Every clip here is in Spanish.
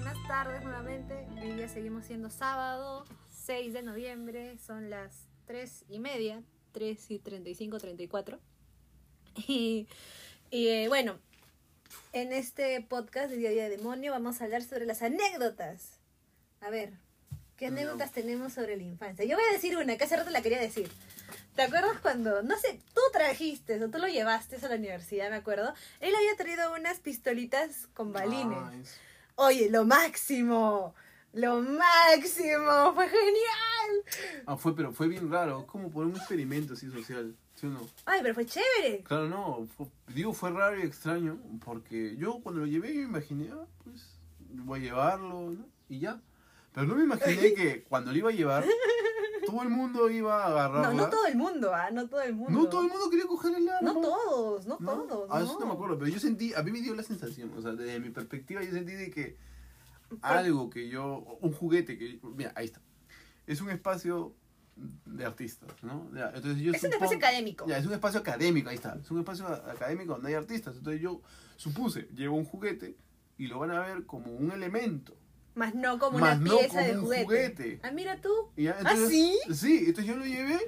buenas tardes nuevamente. Hoy día seguimos siendo sábado 6 de noviembre, son las 3 y media, 3 y 35, 34. Y, y eh, bueno, en este podcast de Día a Día de Demonio vamos a hablar sobre las anécdotas. A ver, ¿qué No. anécdotas tenemos sobre la infancia? Yo voy a decir una, que hace rato la quería decir. ¿Te acuerdas cuando, no sé, tú trajiste o tú lo llevaste a la universidad, me acuerdo? Él había traído unas pistolitas con balines. Es- Oye, lo máximo. Lo máximo. Fue genial. Ah, fue, pero fue bien raro, como por un experimento así social, ¿sí o no? Ay, pero fue chévere. Claro, no, fue- digo, fue raro y extraño, porque yo cuando lo llevé, yo me imaginé, ah, pues, voy a llevarlo, ¿no? Y ya. Pero no me imaginé que cuando lo iba a llevar, todo el mundo iba a agarrarla. No, no todo el mundo, ¿ah? No todo el mundo. No todo el mundo quería coger el arma. No todos, no, ¿No? todos. Ah, eso no me acuerdo, pero yo sentí, a mí me dio la sensación, o sea, desde mi perspectiva yo sentí de que algo que yo, un juguete que, mira, ahí está, es un espacio de artistas, ¿no? Ya, entonces yo Es un supongo- espacio académico. Ya, es un espacio académico, ahí está, es un espacio a- académico donde hay artistas, entonces yo supuse, llevo un juguete y lo van a ver como un elemento. Más no como Más una no pieza como de un juguete. juguete. Ah, mira tú. Y ya, ¿Ah, entonces- sí? Sí, entonces yo lo llevé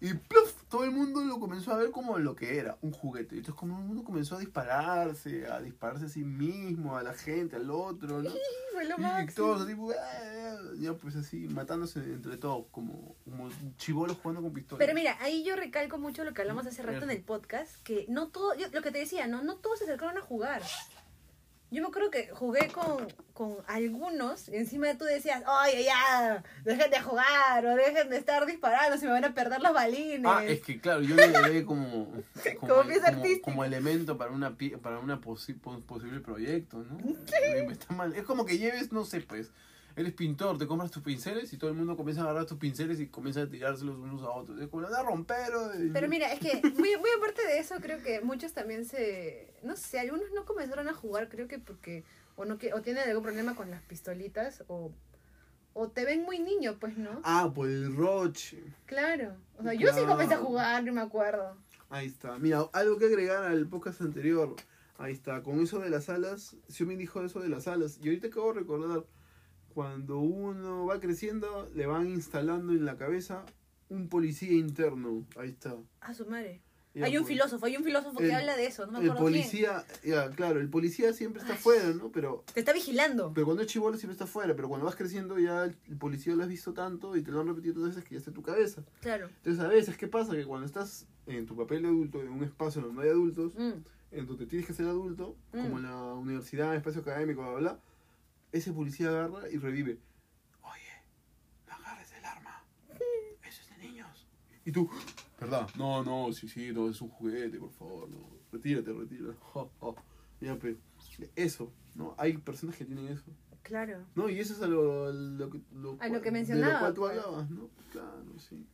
y ¡pluf! todo el mundo lo comenzó a ver como lo que era, un juguete. Entonces como el mundo comenzó a dispararse, a dispararse a sí mismo, a la gente, al otro, ¿no? Fue lo Y máximo. todos así, ¡ah! ya pues así, matándose entre todos, como, como chivolos jugando con pistolas. Pero mira, ahí yo recalco mucho lo que hablamos hace rato en el podcast, que no todo, yo- lo que te decía, no, no todos se acercaron a jugar. Yo me acuerdo que jugué con, con algunos, y encima tú decías, oye, ya, dejen de jugar, o dejen de estar disparando, se me van a perder los balines. Ah, es que claro, yo lo llevé como, como, Como pieza como- como elemento para una para una posi- pos- posible proyecto, ¿no? Mal. Es como que lleves, no sé, pues, eres pintor, te compras tus pinceles y todo el mundo comienza a agarrar tus pinceles y comienza a tirárselos unos a otros. Es como, anda a romper. y- Pero mira, es que muy, muy aparte de eso, creo que muchos también se... No sé, algunos no comenzaron a jugar, creo que porque o no que- o tienen algún problema con las pistolitas o, o te ven muy niño, pues, ¿no? Ah, por el roche. Claro. O sea, yo sí comencé a jugar, no me acuerdo. Ahí está. Mira, algo que agregar al podcast anterior. Ahí está. Con eso de las alas. Xiaomi dijo eso de las alas. Y ahorita acabo de recordar. Cuando uno va creciendo, le van instalando en la cabeza un policía interno. Ahí está. A su madre. Ya, hay un pues, filósofo, hay un filósofo que el- habla de eso, no me El acuerdo quién. policía, ya, claro, el policía siempre está afuera, ¿no? Pero, Te está vigilando. pero cuando es chivolo siempre está afuera. Pero cuando vas creciendo ya el, el policía lo has visto tanto y te lo han repetido tantas veces que ya está en tu cabeza. Claro. Entonces a veces, ¿qué pasa? Que cuando estás en tu papel de adulto, en un espacio donde hay adultos, Mm. en donde tienes que ser adulto, Mm. como en la universidad, espacio académico, bla, bla, bla, ese policía agarra y revive. Oye, no agarres el arma. Eso es de niños. Y tú, ¿verdad? No, no, sí, sí, no, es un juguete, por favor, no. Retírate, retírate. Jo, jo. Ya, pues, eso, ¿no? Hay personas que tienen eso. Claro. No, y eso es a lo, lo, que- lo A lo que De mencionaba, lo cual tú pues. hablabas, ¿no? Claro, sí.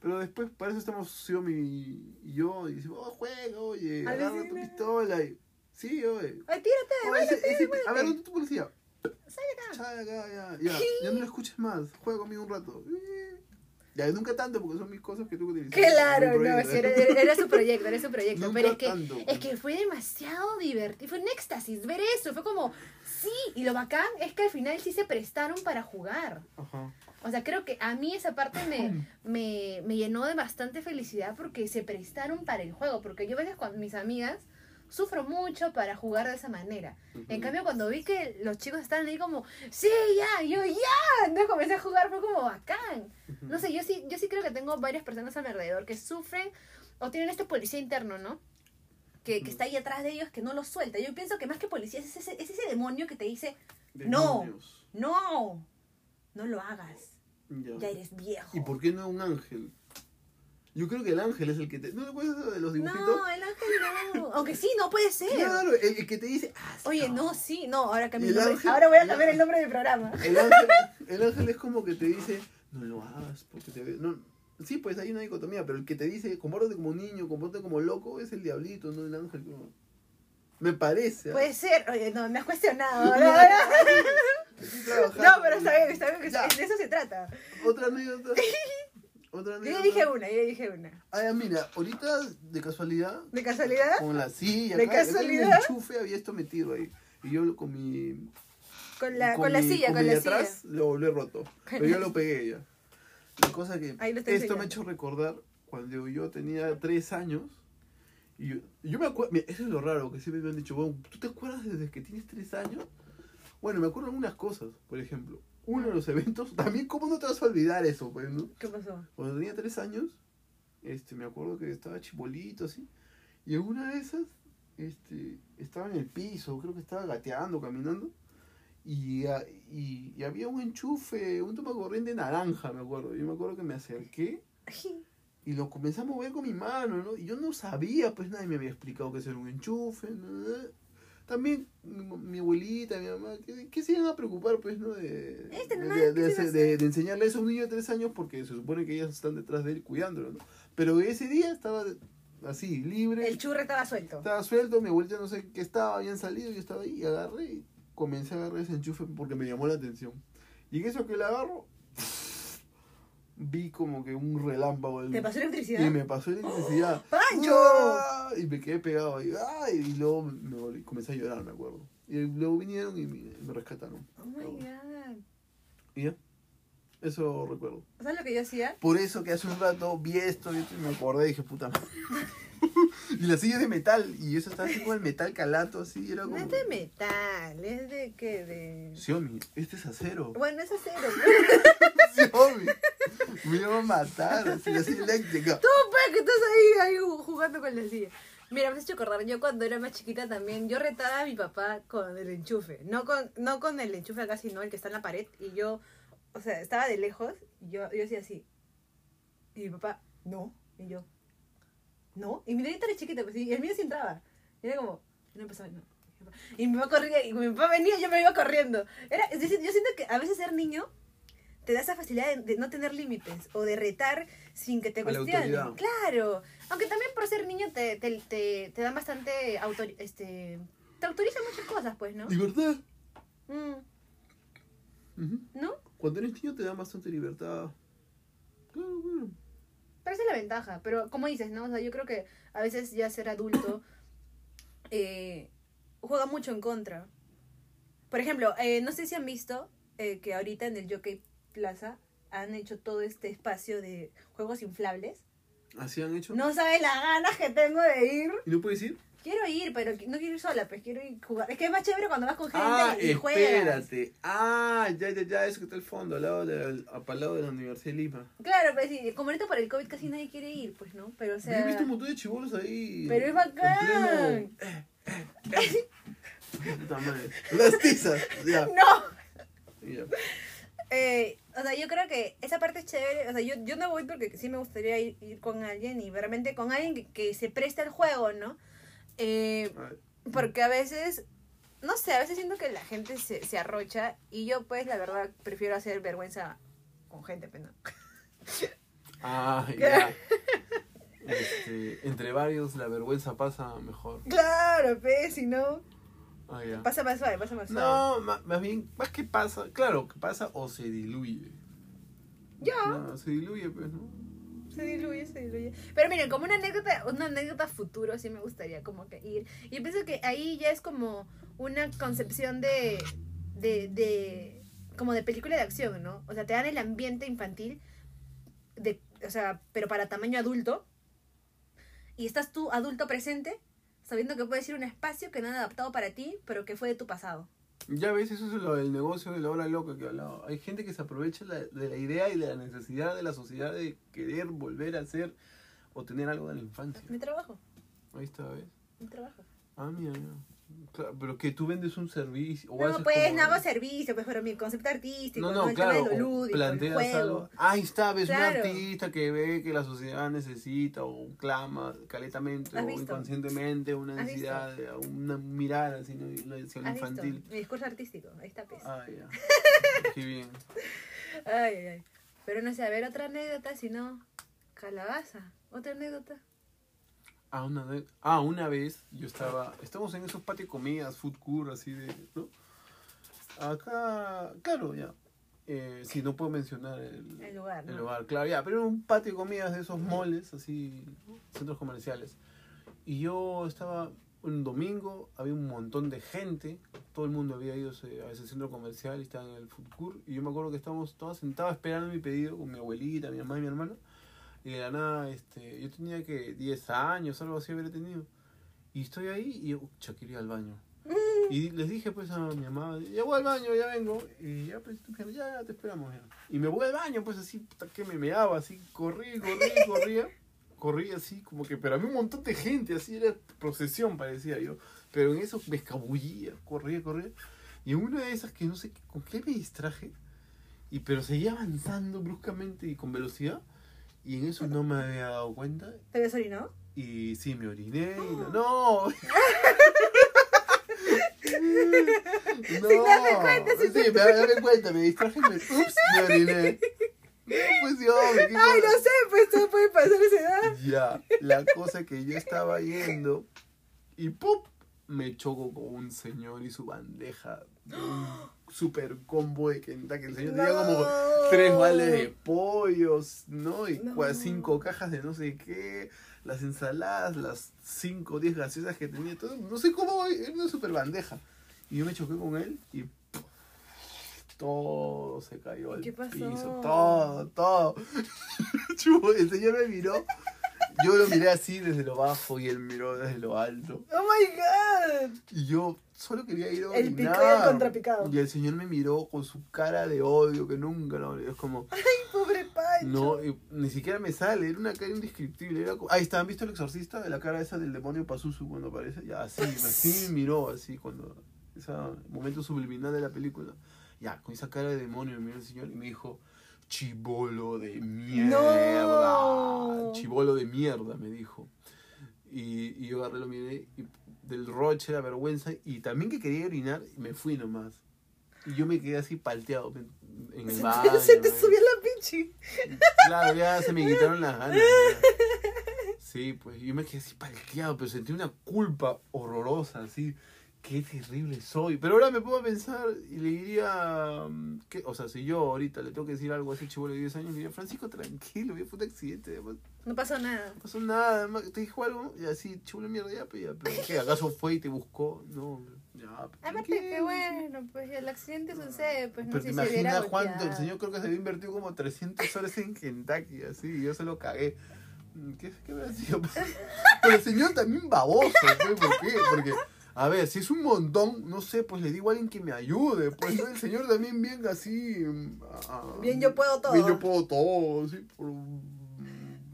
Pero después, para eso estamos Xiaomi y yo, y decimos, oh, juega, oye, agarra tu pistola. Y, sí, oye. Ay, tírate, Oh, vaya, ese- ese- a ver, ¿dónde tu policía? Acá, ya, ya. Ya no lo escuches más. Juega conmigo un rato. Ya, nunca tanto porque son mis cosas que tú utilizas. Claro, no, sí, era, era- era su proyecto, era su proyecto. Nunca pero es que, tanto. es que fue demasiado divertido, fue un éxtasis ver eso, fue como, sí, y lo bacán es que al final sí se prestaron para jugar. Ajá. O sea, creo que a mí esa parte me, me, me llenó de bastante felicidad porque se prestaron para el juego, porque yo a veces con mis amigas sufro mucho para jugar de esa manera. En Ujú. cambio, cuando vi que los chicos estaban ahí como, sí, ya, yo ya, entonces comencé a jugar, fue como bacán. Ujú. No sé, yo sí, yo sí creo que tengo varias personas a mi alrededor que sufren o tienen este policía interno, ¿no? Que, que está ahí atrás de ellos, que no lo suelta. Yo pienso que más que policía es ese, es ese demonio que te dice, no. No, no lo hagas, Ya. ya eres viejo. ¿Y por qué no un ángel? Yo creo que el ángel es el que te. ¿No te acuerdas de los dibujitos? No, el ángel no. Aunque sí, no puede ser. Claro, el, el que te dice. "Haz Oye, esto". no, sí, no, ahora cambio El el nombre. ángel- Ahora voy a cambiar el nombre del programa. El ángel, el ángel es como que te dice, no lo hagas porque te. No, sí, pues hay una dicotomía, pero el que te dice, compórtate como niño, compórtate como loco, es el diablito, no el ángel. como- Me parece. ¿ah? Puede ser. Oye, no, me has cuestionado. No, No. No, pero está bien, está bien, que Ya. de eso se trata. Otra anécdota. Otra Yo ya dije una, yo ya dije una. Ah, ya, mira, ahorita de casualidad, ¿De casualidad? con la silla, ¿De acá, acá en el casualidad? enchufe había esto metido ahí. Y yo con mi Con la, con con la mi- silla, con mi la de silla. atrás lo, he roto. Pero ya lo pegué ya. La cosa que Ahí lo está esto me ha hecho recordar cuando yo tenía tres años. Y yo, yo me acuerdo, eso es lo raro que siempre me han dicho, bueno, ¿tú te acuerdas desde que tienes tres años? Bueno, me acuerdo algunas cosas, por ejemplo, uno de los eventos, también cómo no te vas a olvidar eso, pues, ¿no? ¿Qué pasó? Cuando tenía tres años, este, me acuerdo que estaba chibolito así, y en una de esas, este, estaba en el piso, creo que estaba gateando, caminando, y, a- y, y había un enchufe, un toma corriente naranja, me acuerdo. Yo me acuerdo que me acerqué y lo comencé a mover con mi mano, ¿no? Y yo no sabía, pues nadie me había explicado que eso era un enchufe, ¿no? También mi, abuelita, mi mamá, ¿qué, qué se iban a preocupar, pues, no? De, Este, de, de- ¿qué de enseñarle eso a un niño de tres años porque se supone que ellas están detrás de él cuidándolo, ¿no? Pero ese día estaba así, libre, El churro estaba suelto. estaba suelto, mi abuelita no sé qué estaba, habían salido, yo estaba ahí y agarré y comencé a agarrar ese enchufe porque me llamó la atención. Y en eso que la agarro, vi como que un relámpago. ¿Te pasó electricidad? y me pasó electricidad. ¡Pancho! ¡Ah! Y me quedé pegado ahí. ¡Ay! Y luego me volví- comencé a llorar, me acuerdo. Y luego vinieron y me, me rescataron. Oh my god. Y ya. Eso recuerdo. ¿Sabes lo que yo hacía? Por eso que hace un rato vi esto, vi esto y me acordé y dije, puta madre. y la silla es de metal. Y eso estaba así con el metal calato, así. Era No como. es de metal, es de qué? De. Xiaomi, este es acero. Bueno, es acero. Xiaomi. Me iba a matar. Así, así eléctrica. Tú, pues, que estás ahí, ahí ju- jugando con la silla. Mira, me has hecho acordar, yo cuando era más chiquita también, yo retaba a mi papá con el enchufe. No con, no con el enchufe acá, sino el que está en la pared. Y yo, o sea, estaba de lejos, y yo, yo hacía así. Y mi papá, no. Y yo, no. Y mi dedito era chiquita, pues, y el mío sí entraba. Y era como, no empezaba, no. Y mi papá corría, y mi papá venía, yo me iba corriendo. Era, yo, siento- yo siento que a veces ser niño te da esa facilidad de, de no tener límites o de retar sin que te cuestionen. Claro. Aunque también por ser niño te, te, te, te dan bastante autor, este te autorizan muchas cosas, pues, ¿no? Libertad. Mm. ¿No? Cuando eres niño te da bastante libertad. Claro, bueno. Pero esa es la ventaja. Pero como dices, ¿no? O sea, yo creo que a veces ya ser adulto eh, juega mucho en contra. Por ejemplo, eh, no sé si han visto eh, que ahorita en el Jockey Plaza han hecho todo este espacio de juegos inflables. Así han hecho. No sabes las ganas que tengo de ir. ¿Y no puedes ir? Quiero ir, pero no quiero ir sola, pues quiero ir jugar. Es que es más chévere cuando vas con gente Ah, y juegas. espérate. Ah, ya, ya, ya, eso que está al fondo, al lado de, al lado de la Universidad de Lima. Claro, pues sí, como ahorita por el COVID casi nadie quiere ir, pues, ¿no? Pero o Yo he visto sea... un montón de chibolos ahí. Pero es bacán. Eh, eh, eh. Las tizas. Ya. ¡No! ya. Eh, o sea, yo creo que esa parte es chévere. O sea, yo, yo no voy porque sí me gustaría ir, ir con alguien y realmente con alguien que, que se preste al juego, ¿no? Eh, porque a veces, no sé, a veces siento que la gente se, se arrocha y yo pues la verdad prefiero hacer vergüenza con gente, pues, ¿no? Ah, ya. Este, entre varios la vergüenza pasa mejor. Claro, pues, si no, Ah, pasa más suave, pasa más suave. No, ma- más bien, más que pasa, claro, que pasa o se diluye. Ya. No, se diluye, pues, ¿no? Se diluye, se diluye. Pero miren, como una anécdota, una anécdota futuro, sí me gustaría como que ir. Y pienso que ahí ya es como una concepción de, de, de, como de película de acción, ¿no? O sea, te dan el ambiente infantil, de, o sea, pero para tamaño adulto. Y estás tú, adulto presente, sabiendo que puedes ir a un espacio que no han adaptado para ti, pero que fue de tu pasado. Ya ves, eso es lo del negocio de la hora loca que hablaba. Hay gente que se aprovecha la- de la idea y de la necesidad de la sociedad de querer volver a hacer o tener algo de la infancia. Mi trabajo, Ahí está, ¿ves? mi trabajo. Ah, mira, mira. Claro, pero que tú vendes un servicio. O No, pues como- no hago servicio, pues, pero mi concepto artístico, No, ¿no? no, el claro. tema de lo o lúdico, el planteas juego. algo. Ahí está, ves Claro. un artista que ve que la sociedad necesita o clama caletamente ¿Has o visto? inconscientemente una ¿Has necesidad, una mirada así. Una infantil. Mi discurso artístico, ahí está, pues. Ah, ya. Qué bien. Ay, ay, ay. Pero no sé, a ver, otra anécdota, si no, calabaza. Otra anécdota. Ah, una vez, ah, una vez yo estaba, estamos en esos patios de comidas, food court, así de, ¿no? Acá, claro, ya. Eh, sí, no puedo mencionar el, El lugar, el ¿no? lugar, claro, ya, pero era un patio de comidas de esos moles, así, centros comerciales. Y yo estaba un domingo, había un montón de gente, todo el mundo había ido a ese centro comercial y estaba en el food court, y yo me acuerdo que estábamos todos sentados esperando mi pedido con mi abuelita, mi mamá y mi hermano, y de la nada, este, yo tenía que 10 años, algo así habría tenido, y estoy ahí y yo, "Ucha, quiero ir al baño. Y les dije pues a mi mamá, ya voy al baño, ya vengo. Y ya pues ya, te esperamos. ya. Y me voy al baño, pues así, que me meaba, así, corrí, corrí, corría. Corrí así, como que, pero había un montón de gente, así era procesión, parecía yo. Pero en eso me escabullía, corría, corría. Y en una de esas que no sé con qué me distraje, y pero seguía avanzando bruscamente y con velocidad. Y en eso no me había dado cuenta. ¿Te ves orinado? Y sí, me oriné. Y no. ¡No! no, Sin darme cuenta, sin sí, me darme cuenta, me distraje y me, ups, me oriné. No, pues yo, me quedé Ay, no sé, pues todo puede pasar a esa edad. Ya, la cosa que yo estaba yendo y ¡pum! Me choco con un señor y su bandeja. de Un super combo de Kentucky. El señor tenía como tres vales de pollos, ¿no? Y No. cinco cajas de no sé qué. Las ensaladas, las cinco o diez gaseosas que tenía. Todo, no sé cómo, era una super bandeja. Y yo me choqué con él y ¡pum! todo se cayó al ¿Qué pasó? piso. Todo, todo. El señor me miró. Yo lo miré así desde lo bajo y él miró desde lo alto. Oh my god. Y yo solo quería ir a El picado y el contrapicado. Y el señor me miró con su cara de odio que nunca lo Es como, Ay, pobre Pancho. no, y ni siquiera me sale, era una cara indescriptible. Era como, ahí está, ¿han visto el exorcista? De la cara esa del demonio Pazuzu cuando aparece. Ya, así, así me miró, así, cuando, ese momento subliminal de la película. Ya, con esa cara de demonio me miró el señor y me dijo, chibolo de mierda. No. Chibolo de mierda, me dijo. Y, y yo agarré, lo miré, y del roche, la vergüenza, y también que quería orinar, me fui nomás. Y yo me quedé así palteado en el Se baño. te, se te subió la pinche. Claro, ya se me quitaron las ganas. ya. Sí, pues yo me quedé así palteado, pero sentí una culpa horrorosa, así. Qué terrible soy. Pero ahora me pongo a pensar y le diría. mm, que, o sea, si yo ahorita le tengo que decir algo a ese chivolo de 10 años, le diría, Francisco, tranquilo, fue un accidente. además, No pasó nada. No pasó nada, además, te dijo algo y así, chivolo de mierda, ya, pues ya. Pero ¿qué? ¿Acaso fue y te buscó? No, ya. pues, Aparte que bueno, pues el accidente sucede, pues no Pero sé te si imaginas cuánto, el señor creo que se había invertido como 300 soles en Kentucky, así, y yo se lo cagué. ¿Qué, qué habrá sido? Pero el señor también baboso, pues, ¿por qué? Porque, a ver, si es un montón, no sé, pues le digo a alguien que me ayude, pues, ¿no? El señor también bien así... ah, Bien, yo puedo todo. Bien, yo puedo todo, así, por...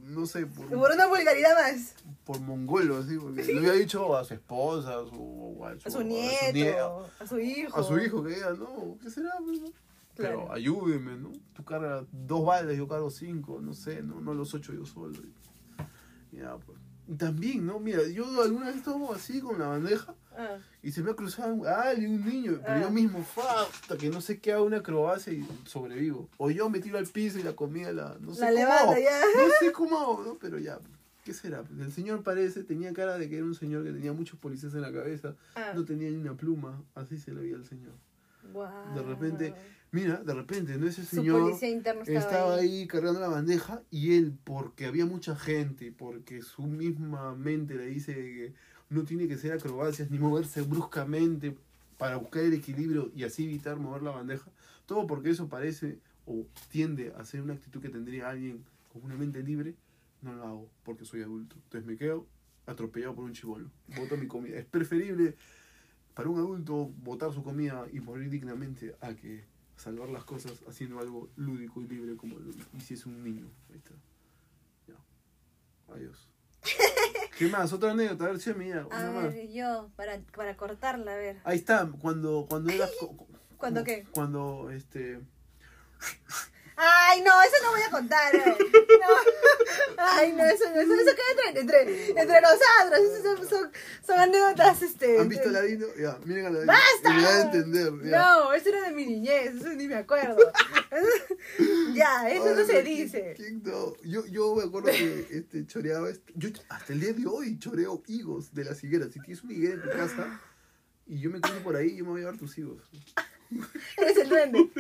No sé, por, Por una vulgaridad más. por mongolo, así, porque le había dicho a su esposa, a su, A su nieto, a su hijo. a su hijo que diga, no, ¿qué será? pues, no? Pero ayúdeme, ¿no? Tú cargas dos baldes, yo cargo cinco, no sé, no, no los ocho yo solo. Y, ya, pues. También, ¿no? Mira, yo alguna vez estaba así con la bandeja Ah, y se me ha cruzado un, alguien, un niño, pero Ah. yo mismo, fa, hasta que no sé qué hago una acrobacia y sobrevivo. O yo me tiro al piso y la comida la, no sé la cómo levanta hago. ya. No sé cómo hago, ¿no? Pero ya, ¿qué será? El señor parece, tenía cara de que era un señor que tenía muchos policías en la cabeza, Ah, no tenía ni una pluma, así se le veía al señor. guau. De repente, Mira, de repente, ¿no? Ese Su señor estaba, estaba ahí cargando la bandeja y él, porque había mucha gente, porque su misma mente le dice que no tiene que ser acrobacias ni moverse bruscamente para buscar el equilibrio y así evitar mover la bandeja, todo porque eso parece o tiende a ser una actitud que tendría alguien con una mente libre, no lo hago porque soy adulto. Entonces me quedo atropellado por un chivolo. Voto mi comida. Es preferible para un adulto votar su comida y morir dignamente a que salvar las cosas haciendo algo lúdico y libre como lo hiciese un niño. Ahí está. Ya. Adiós. ¿Qué más? Otra anécdota, a ver si es mía. A Una más. ver, yo, para, para cortarla, a ver. Ahí está, cuando, cuando co- ¿Cuándo qué? Cuando, este. Ay, no, eso no voy a contar. eh. No. Ay, no, eso, eso, eso queda entre, entre, entre nosotros. Eso son, son, son anécdotas, este. ¿Han visto entre- Aladino? Ya, miren Aladino. ¡Basta! Y me van a entender. Ya. No, eso era de mi niñez, eso ni me acuerdo. ya, eso no se ¿quién- dice. quién no? Yo, yo me acuerdo que este, choreaba. Este, yo hasta el día de hoy choreo higos de las higueras. Si tienes una higuera en tu casa y yo me cruzo por ahí, yo me voy a llevar tus higos. Eres el duende.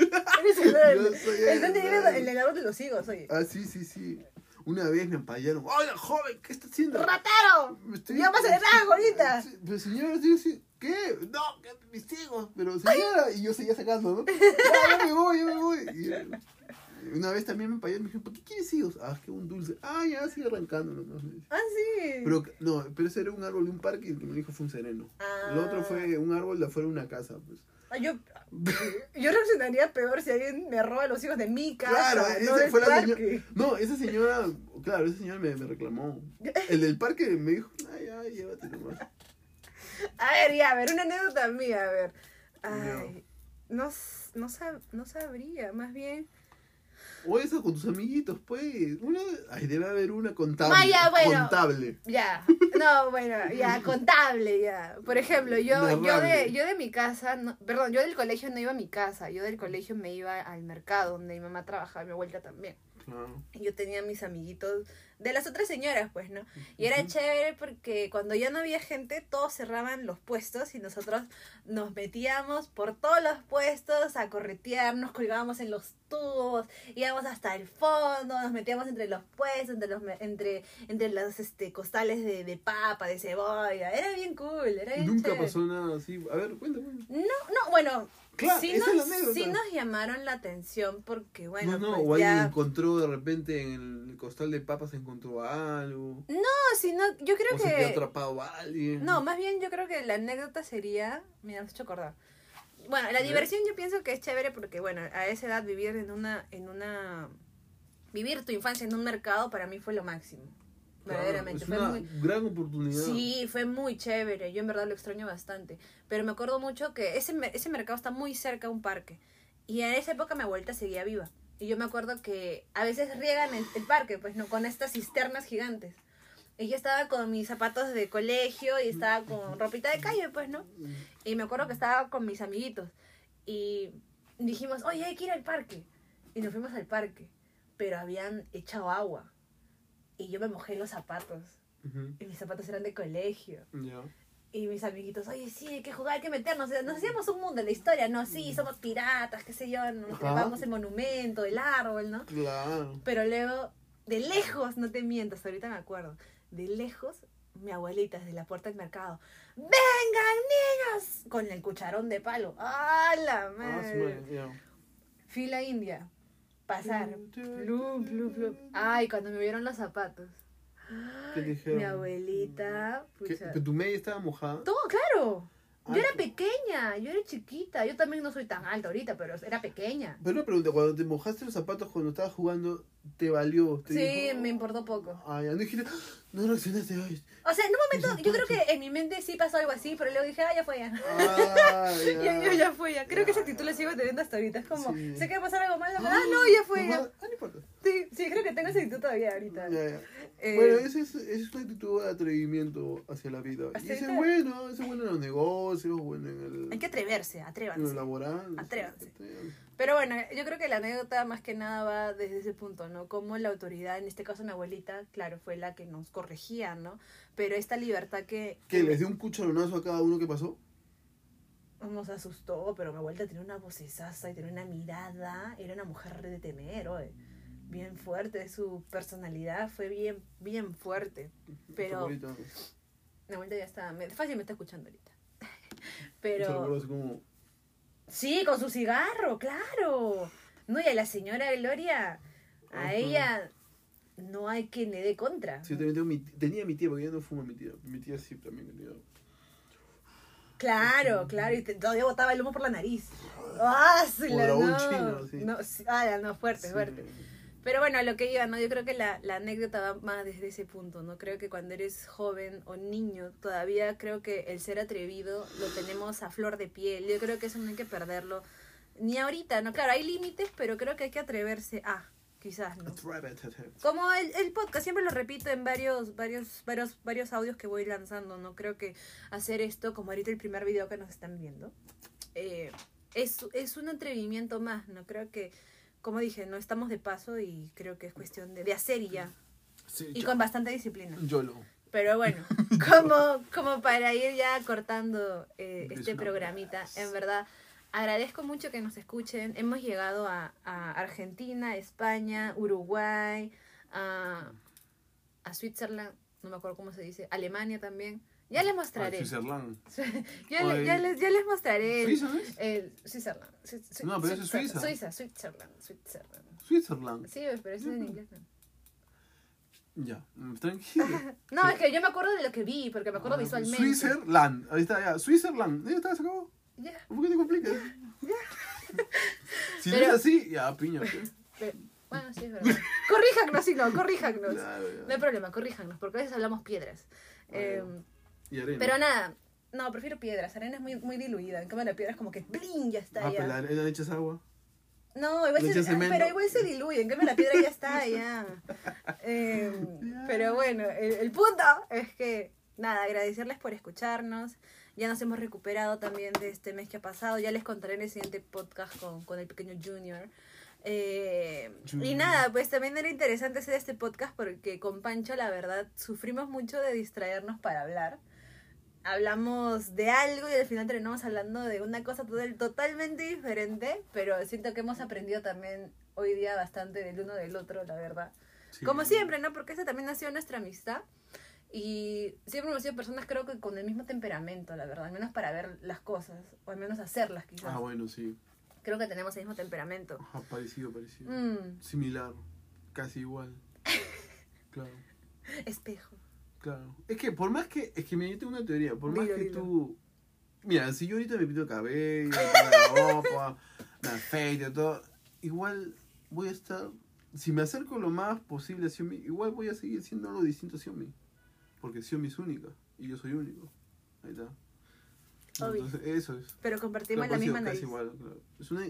Eres el duende. Soy El el duende vive en el árbol de los higos, oye. Ah, sí, sí, sí. Una vez me ampallaron. ¡Oiga, joven! ¿Qué está haciendo? ¡Ratero! Estoy- Ya vas a trabajo ahorita. Sí, Pero señora, estoy así, ¿qué? No, que mis hijos. Pero señora, y yo seguía sacando, ¿no? Ya, ya me voy, ya me voy. Y, una vez también me ampallaron y me dijeron, ¿por qué quieres hijos? Ah, es que un dulce. Ah, ya, sigue arrancando. nomás. Ah, sí. Pero, no, pero ese era un árbol de un parque y el que me dijo fue un sereno. El otro Ah. fue un árbol de afuera de una casa, pues. Ah, Yo, yo reaccionaría peor si alguien me roba los hijos de mi casa. Claro, no esa del fue la señora. No, esa señora, claro, esa señora me, me reclamó. El del parque me dijo, ay, ay, llévate nomás. A ver, ya, a ver, una anécdota mía, a ver. Ay, no, no, sab- no sabría, más bien. O eso con tus amiguitos, pues. Una, ay, debe haber una contable. Ah, ya, bueno. Contable. Ya, no, bueno, ya, contable, ya. Por ejemplo, yo, yo, de, yo de mi casa, no, perdón, yo del colegio no iba a mi casa, yo del colegio me iba al mercado donde mi mamá trabajaba, mi abuelita también. Claro. Yo tenía mis amiguitos de las otras señoras, pues, ¿no? Y era Ujú. chévere porque cuando ya no había gente, todos cerraban los puestos y nosotros nos metíamos por todos los puestos a corretear, nos colgábamos en los tubos, íbamos hasta el fondo, nos metíamos entre los puestos, entre los entre, entre los este, costales de, de papa, de cebolla. Era bien cool, era bien nunca chévere. pasó nada así. A ver, cuéntame. No, no, bueno, Claro, sí, esa es la nos, anécdota. sí nos llamaron la atención porque, bueno, no, no, pues o alguien ya... encontró de repente en el costal de papas encontró algo. No, sino, yo creo o se quedó que... atrapado a alguien. No, más bien yo creo que la anécdota sería, mira, me has hecho acordar. Bueno, la ver. diversión yo pienso que es chévere porque, bueno, a esa edad vivir en una, en una, vivir tu infancia en un mercado para mí fue lo máximo. Claro, Verdaderamente, Es fue una muy, gran oportunidad. Sí, fue muy chévere. Yo en verdad lo extraño bastante. Pero me acuerdo mucho que ese, ese mercado está muy cerca a un parque. Y en esa época mi abuelita seguía viva. Y yo me acuerdo que a veces riegan el, el parque, pues no, con estas cisternas gigantes. Y yo estaba con mis zapatos de colegio y estaba con ropita de calle, pues, ¿no? Y me acuerdo que estaba con mis amiguitos. Y dijimos, oye, hay que ir al parque. Y nos fuimos al parque. Pero habían echado agua. Y yo me mojé los zapatos. Ujú, Y mis zapatos eran de colegio. Ya. Y mis amiguitos, oye, sí, hay que jugar, hay que meternos. Nos hacíamos un mundo en la historia, ¿no? Sí, somos piratas, qué sé yo, nos trepamos el monumento, el árbol, ¿no? Claro. Pero luego, de lejos, no te mientas, ahorita me acuerdo, de lejos, mi abuelita desde la puerta del mercado, ¡vengan, niños! Con el cucharón de palo. ¡Ah, la Ah, madre! ya. Fila india. Pasar. Ay, cuando me vieron los zapatos. ¿Qué dijeron? Mi abuelita, ¿Qué? pucha. ¿Pero tu media estaba mojada? Todo, claro. Yo era pequeña, yo era chiquita. Yo también no soy tan alta ahorita, pero era pequeña. Pero una pregunta, cuando te mojaste los zapatos cuando estabas jugando, ¿te valió? ¿Te Sí, dijo? me importó poco. Ah, ya, no dijiste, "Ah, no reaccionaste, ay. O sea, en un momento, yo creo que en mi mente sí pasó algo así, pero luego dije, ah, ya fue ya. Ah, Ya, ya, ya fue ya. Creo que esa actitud la sigo teniendo hasta ahorita. Es como, Sí. sé que va a pasar algo malo. Ah, no, ya fue ya. Ah, no importa. Sí, sí, creo que tengo esa actitud todavía ahorita. Ya, ya. Eh, Bueno, esa es, esa es una actitud de atrevimiento hacia la vida. Y es bueno, ese es bueno en los negocios, bueno en el, Hay que atreverse, en lo atrévanse. laboral. Atrévanse. Atrévanse. Pero bueno, yo creo que la anécdota más que nada va desde ese punto, ¿no? Como la autoridad, en este caso mi abuelita, claro, fue la que nos corregía, ¿no? Pero esta libertad que, ¿Qué? ¿Les dio un cucharonazo a cada uno que pasó? nos asustó, pero mi abuelita tenía una vocesaza y tenía una mirada, era una mujer de temer, oye. Bien fuerte, su personalidad fue bien, bien fuerte. Pero-. Mi abuelita ya está, me, fácil me está escuchando ahorita. Pero como, sí, con su cigarro, claro. No, y a la señora Gloria, a ella no hay quien le dé contra. Sí, yo también tengo mi, tenía mi tía, porque ya no fuma mi tía. Mi tía sí también tenía. Claro, claro, y te- todavía botaba el humo por la nariz. ¡Ah, la- dragón no! chino, sí. No, sí, ah, no, fuerte, Sí. fuerte. Pero bueno, a lo que iba, ¿no? Yo creo que la, la anécdota va más desde ese punto, ¿no? Creo que cuando eres joven o niño, todavía creo que el ser atrevido lo tenemos a flor de piel. Yo creo que eso no hay que perderlo. Ni ahorita, ¿no? Claro, hay límites, pero creo que hay que atreverse a, quizás, ¿no? Como el, el podcast, siempre lo repito en varios, varios, varios, varios audios que voy lanzando, ¿no? Creo que hacer esto, como ahorita el primer video que nos están viendo, eh, es, es un atrevimiento más, ¿no? Creo que, como dije, no estamos de paso y creo que es cuestión de, de hacer y ya. Sí, Y yo- con bastante disciplina. Yolo. Pero bueno, como, como para ir ya cortando eh, Es este programita, en verdad, agradezco mucho que nos escuchen. Hemos llegado a, a Argentina, España, Uruguay, a, a Switzerland, no me acuerdo cómo se dice, Alemania también. Ya les Ah, mostraré. Switzerland. ya, le- ya les, ya les mostraré. ¿Suiza es? el Switzerland. Swi- Swi- No, pero eso es Suiza. Suiza. Suiza, Switzerland, Switzerland. Switzerland. Sí, pero eso es en inglés. ¿no? Ya, mm, tranquilo. No, es que yo me acuerdo de lo que vi, porque me acuerdo Ah, visualmente. Switzerland. Ahí está, ya. Switzerland. Ya está, se acabó. Ya. ¿Por qué te complicas? si no Pero- es así, ya, piña. Pero- bueno, sí, es verdad. corríjanos, si no, corríjanos. Claro. No hay problema, corríjanos, porque a veces hablamos piedras. Eh, Y arena. pero nada, no, prefiero piedras. Arena es muy, muy diluida. En cambio, la piedra es como que ¡bling! Ya está Ah, pero la ya. arena le echas agua. No, igual se, cemento. pero igual se diluye. En cambio, la piedra ya está ya. Eh, Ya. pero bueno, el, el punto es que, nada, agradecerles por escucharnos. Ya nos hemos recuperado también de este mes que ha pasado. Ya les contaré en el siguiente podcast con, con el pequeño Junior. Eh, y nada, pues también era interesante hacer este podcast porque con Pancho, la verdad, sufrimos mucho de distraernos para hablar. Hablamos de algo y al final terminamos hablando de una cosa total- totalmente diferente, pero siento que hemos aprendido también hoy día bastante del uno del otro, la verdad. Sí. Como siempre, ¿no? Porque esa también ha sido nuestra amistad. Y siempre hemos sido personas, creo que con el mismo temperamento, la verdad. Al menos para ver las cosas, o al menos hacerlas, quizás. Ah, bueno, sí. Creo que tenemos el mismo temperamento. Ajá, parecido, parecido. Mm, Similar. Casi igual. Claro. espejo. Claro. Es que por más que. Es que me tengo una teoría. Por más Dilo, que dilo. tú. Mira, si yo ahorita me pinto el cabello, me la ropa, me afeito, todo. Igual voy a estar. Si me acerco lo más posible a Xiaomi, igual voy a seguir siendo algo distinto a Xiaomi. Porque Xiaomi es única. Y yo soy único. Ahí está. Obvio. Entonces, eso es. Pero compartimos Claro, la parecido, misma nariz. igual, claro. Es una,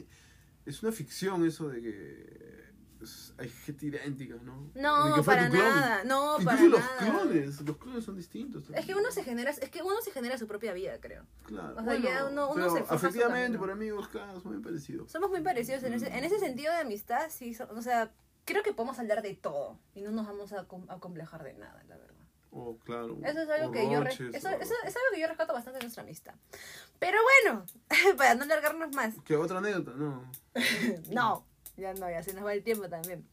es una ficción eso de que es- hay gente idéntica, ¿no? No, para nada. No, Incluso para los nada. clones, los clones son distintos. Es que uno se genera, es que uno se genera su propia vida, creo. Claro. o sea, ya uno- uno se camino. por amigos, claro, son muy parecidos. Somos muy parecidos en ese, en ese sentido de amistad, sí, so- o sea, creo que podemos hablar de todo y no nos vamos a, com- a complejar de nada, la verdad. O claro. Eso es algo que yo eso, o- eso es algo que yo rescato bastante de nuestra amistad. Pero bueno, para no alargarnos más. ¿Qué otra anécdota? No. No, ya no, ya se nos va el tiempo también.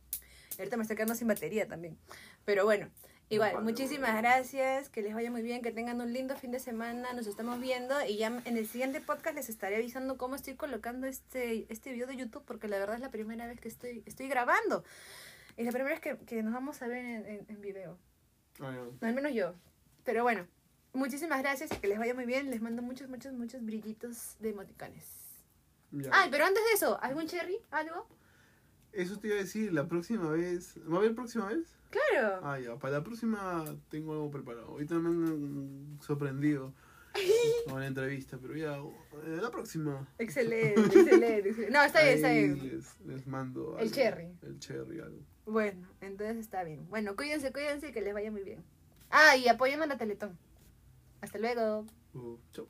Ahorita me estoy quedando sin batería también. Pero bueno, igual, Vale, muchísimas vale. gracias, que les vaya muy bien, que tengan un lindo fin de semana, nos estamos viendo y ya en el siguiente podcast les estaré avisando cómo estoy colocando este, este video de YouTube, porque la verdad es la primera vez que estoy, estoy grabando. Y la primera vez que, que nos vamos a ver en, en- en video. Ah, ya. Al menos yo. Pero bueno, muchísimas gracias y que les vaya muy bien. Les mando muchos, muchos, muchos brillitos de emoticones. Ya. Ay, pero antes de eso, ¿algún cherry? ¿Algo? Eso te iba a decir, la próxima vez. ¿Va a haber próxima vez? Claro. Ah, ya. Para la próxima tengo algo preparado. Ahorita me han sorprendido con la entrevista, pero ya. eh, la próxima. Excelente, excelente, excelente. No, está bien, está Ahí bien. Les, les mando. El algo. cherry. El cherry, algo. Bueno, entonces está bien. Bueno, cuídense, cuídense y que les vaya muy bien. Ah, y apoyen a la Teletón. Hasta luego. Uh, chau.